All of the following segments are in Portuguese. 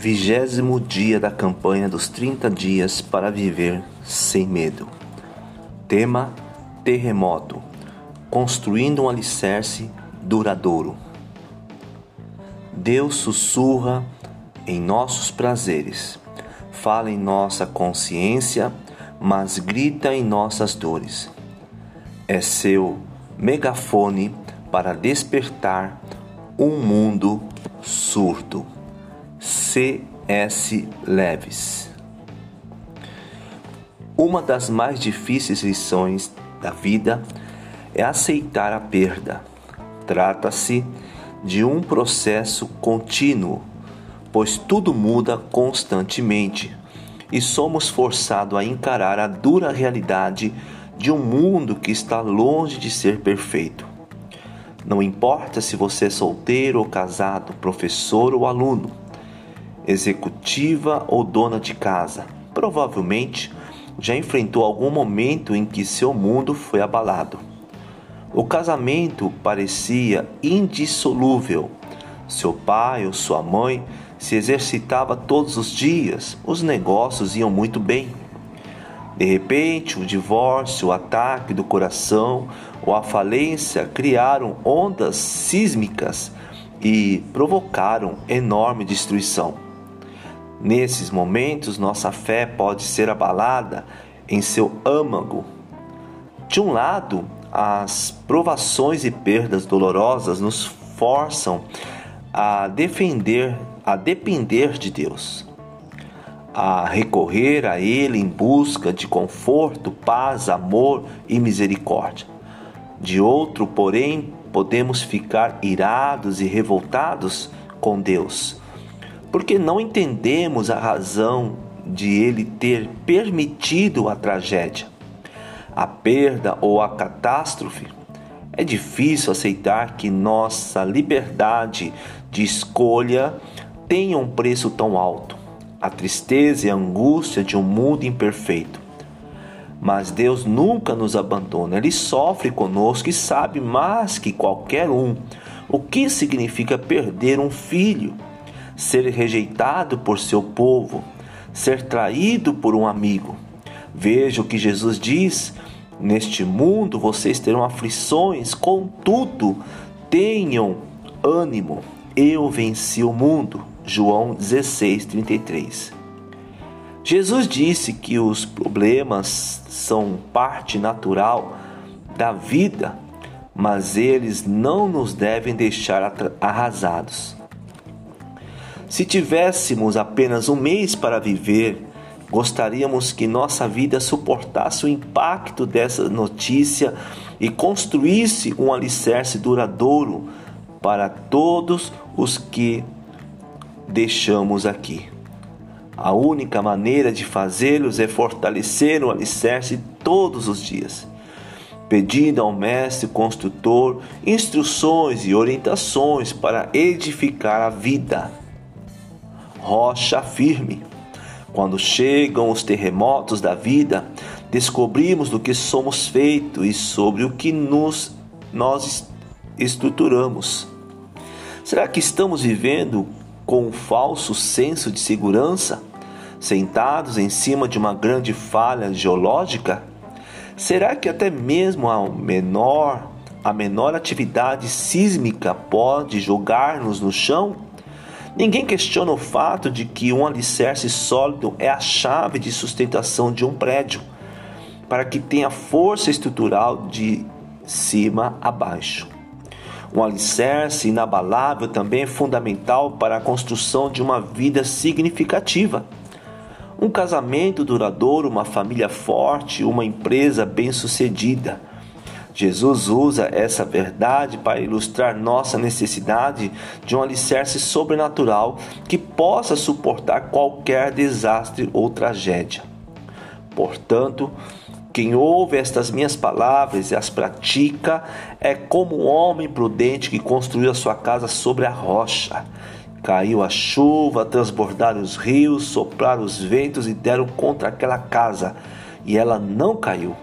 Vigésimo dia da campanha dos 30 dias para viver sem medo. Tema: Terremoto. Construindo um alicerce duradouro. Deus sussurra em nossos prazeres, fala em nossa consciência, mas grita em nossas dores. É seu megafone para despertar um mundo surdo. C.S. Lewis. Uma das mais difíceis lições da vida é aceitar a perda. Trata-se de um processo contínuo, pois tudo muda constantemente e somos forçados a encarar a dura realidade de um mundo que está longe de ser perfeito. Não importa se você é solteiro ou casado, professor ou aluno, executiva ou dona de casa, provavelmente já enfrentou algum momento em que seu mundo foi abalado. O casamento parecia indissolúvel. Seu pai ou sua mãe se exercitava todos os dias, os negócios iam muito bem. De repente, o divórcio, o ataque do coração ou a falência criaram ondas sísmicas e provocaram enorme destruição. Nesses momentos, nossa fé pode ser abalada em seu âmago. De um lado, as provações e perdas dolorosas nos forçam a defender, a depender de Deus, a recorrer a Ele em busca de conforto, paz, amor e misericórdia. De outro, porém, podemos ficar irados e revoltados com Deus porque não entendemos a razão de ele ter permitido a tragédia, a perda ou a catástrofe. É difícil aceitar que nossa liberdade de escolha tenha um preço tão alto, a tristeza e a angústia de um mundo imperfeito. Mas Deus nunca nos abandona, Ele sofre conosco e sabe mais que qualquer um o que significa perder um filho ser rejeitado por seu povo, ser traído por um amigo. Veja o que Jesus diz: Neste mundo vocês terão aflições, contudo, tenham ânimo. Eu venci o mundo. João 16, 33. Jesus disse que os problemas são parte natural da vida, mas eles não nos devem deixar arrasados. Se tivéssemos apenas um mês para viver, gostaríamos que nossa vida suportasse o impacto dessa notícia e construísse um alicerce duradouro para todos os que deixamos aqui. A única maneira de fazê-los é fortalecer o alicerce todos os dias, pedindo ao mestre construtor instruções e orientações para edificar a vida rocha firme. Quando chegam os terremotos da vida, descobrimos do que somos feitos e sobre o que nos, nós estruturamos. Será que estamos vivendo com um falso senso de segurança, sentados em cima de uma grande falha geológica? Será que até mesmo a menor, a menor atividade sísmica pode jogar-nos no chão? Ninguém questiona o fato de que um alicerce sólido é a chave de sustentação de um prédio, para que tenha força estrutural de cima a baixo. Um alicerce inabalável também é fundamental para a construção de uma vida significativa. Um casamento duradouro, uma família forte, uma empresa bem-sucedida Jesus usa essa verdade para ilustrar nossa necessidade de um alicerce sobrenatural que possa suportar qualquer desastre ou tragédia. Portanto, quem ouve estas minhas palavras e as pratica é como um homem prudente que construiu a sua casa sobre a rocha. Caiu a chuva, transbordaram os rios, sopraram os ventos e deram contra aquela casa, e ela não caiu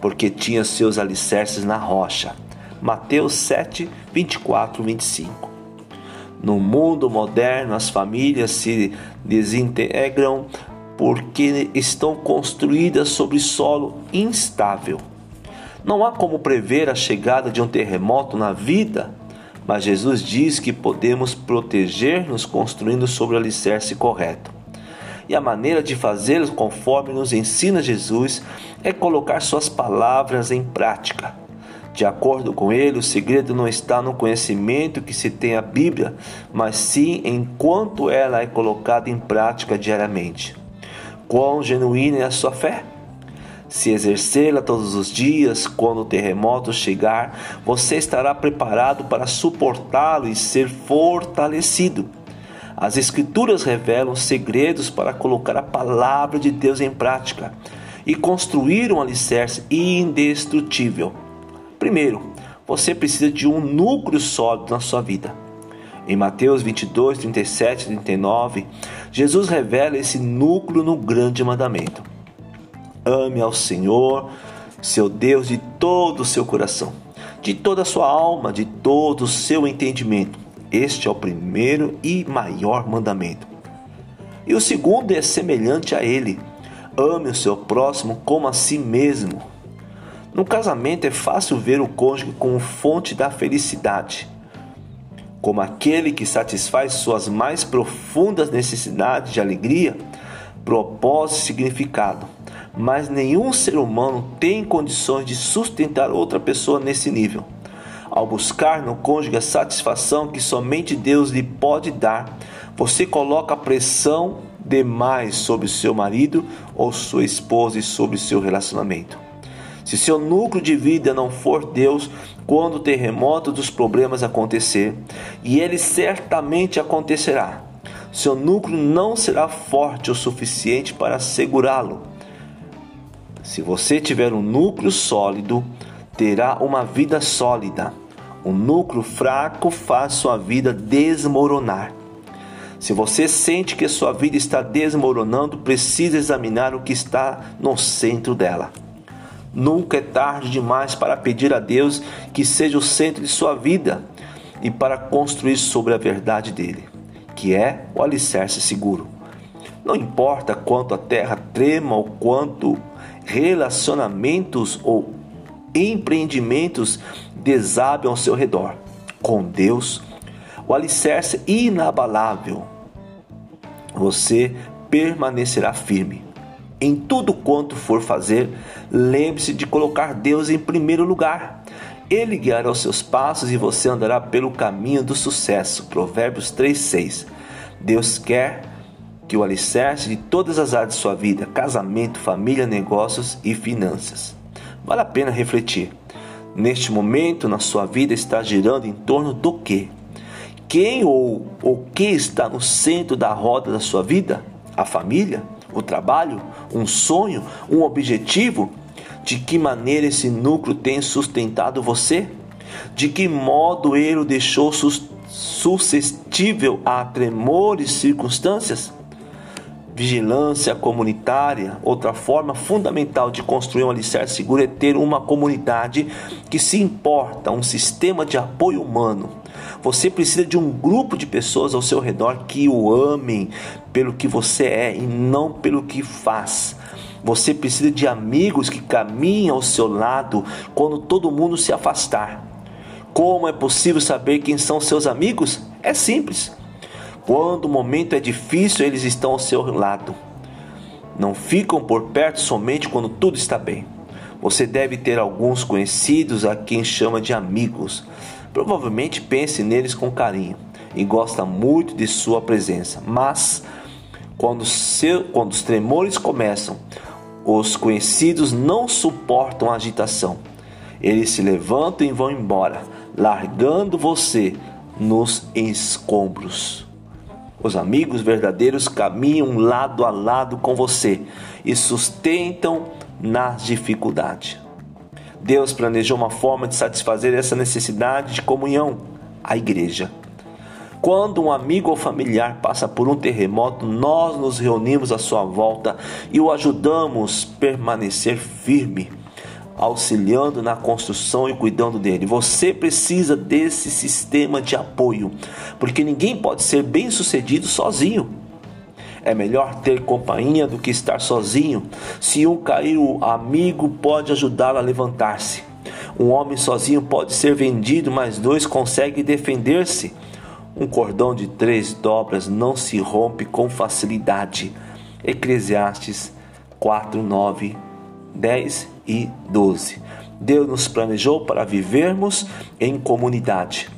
porque tinha seus alicerces na rocha. Mateus 7, 24, 25. No mundo moderno, as famílias se desintegram porque estão construídas sobre solo instável. Não há como prever a chegada de um terremoto na vida, mas Jesus diz que podemos proteger-nos construindo sobre o alicerce correto. E a maneira de fazê-lo, conforme nos ensina Jesus, é colocar suas palavras em prática. De acordo com ele, o segredo não está no conhecimento que se tem a Bíblia, mas sim em quanto ela é colocada em prática diariamente. Quão genuína é a sua fé? Se exercê-la todos os dias, quando o terremoto chegar, você estará preparado para suportá-lo e ser fortalecido. As Escrituras revelam segredos para colocar a palavra de Deus em prática e construir um alicerce indestrutível. Primeiro, você precisa de um núcleo sólido na sua vida. Em Mateus 22, 37 e 39, Jesus revela esse núcleo no grande mandamento. Ame ao Senhor, seu Deus, de todo o seu coração, de toda a sua alma, de todo o seu entendimento. Este é o primeiro e maior mandamento. E o segundo é semelhante a ele: ame o seu próximo como a si mesmo. No casamento é fácil ver o cônjuge como fonte da felicidade, como aquele que satisfaz suas mais profundas necessidades de alegria, propósito e significado mas nenhum ser humano tem condições de sustentar outra pessoa nesse nível. Ao buscar no cônjuge a satisfação que somente Deus lhe pode dar, você coloca pressão demais sobre seu marido ou sua esposa e sobre seu relacionamento. Se seu núcleo de vida não for Deus, quando o terremoto dos problemas acontecer, e ele certamente acontecerá, seu núcleo não será forte o suficiente para segurá-lo. Se você tiver um núcleo sólido, terá uma vida sólida. Um núcleo fraco faz sua vida desmoronar. Se você sente que sua vida está desmoronando, precisa examinar o que está no centro dela. Nunca é tarde demais para pedir a Deus que seja o centro de sua vida e para construir sobre a verdade dele, que é o alicerce seguro. Não importa quanto a terra trema ou quanto relacionamentos ou empreendimentos desabem ao seu redor. Com Deus, o alicerce inabalável, você permanecerá firme. Em tudo quanto for fazer, lembre-se de colocar Deus em primeiro lugar. Ele guiará os seus passos e você andará pelo caminho do sucesso. Provérbios 3:6. Deus quer que o alicerce de todas as áreas de sua vida, casamento, família, negócios e finanças. Vale a pena refletir. Neste momento, na sua vida, está girando em torno do que? Quem ou o que está no centro da roda da sua vida? A família? O trabalho? Um sonho? Um objetivo? De que maneira esse núcleo tem sustentado você? De que modo ele o deixou suscetível a tremores circunstâncias? Vigilância comunitária. Outra forma fundamental de construir um alicerce seguro é ter uma comunidade que se importa, um sistema de apoio humano. Você precisa de um grupo de pessoas ao seu redor que o amem pelo que você é e não pelo que faz. Você precisa de amigos que caminhem ao seu lado quando todo mundo se afastar. Como é possível saber quem são seus amigos? É simples. Quando o momento é difícil, eles estão ao seu lado. Não ficam por perto somente quando tudo está bem. Você deve ter alguns conhecidos a quem chama de amigos. Provavelmente pense neles com carinho e gosta muito de sua presença. Mas quando, seu, quando os tremores começam, os conhecidos não suportam a agitação. Eles se levantam e vão embora, largando você nos escombros. Os amigos verdadeiros caminham lado a lado com você e sustentam nas dificuldades. Deus planejou uma forma de satisfazer essa necessidade de comunhão, a igreja. Quando um amigo ou familiar passa por um terremoto, nós nos reunimos à sua volta e o ajudamos a permanecer firme. Auxiliando na construção e cuidando dele. Você precisa desse sistema de apoio, porque ninguém pode ser bem-sucedido sozinho. É melhor ter companhia do que estar sozinho. Se um cair, o amigo pode ajudá-lo a levantar-se. Um homem sozinho pode ser vendido, mas dois conseguem defender-se. Um cordão de três dobras não se rompe com facilidade. Eclesiastes 4, 9, 10 e 12. Deus nos planejou para vivermos em comunidade,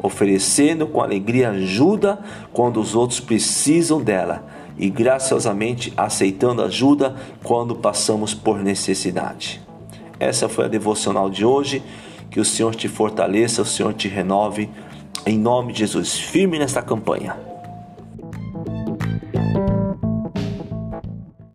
oferecendo com alegria ajuda quando os outros precisam dela e graciosamente aceitando ajuda quando passamos por necessidade. Essa foi a devocional de hoje. Que o Senhor te fortaleça, o Senhor te renove. Em nome de Jesus, firme nesta campanha.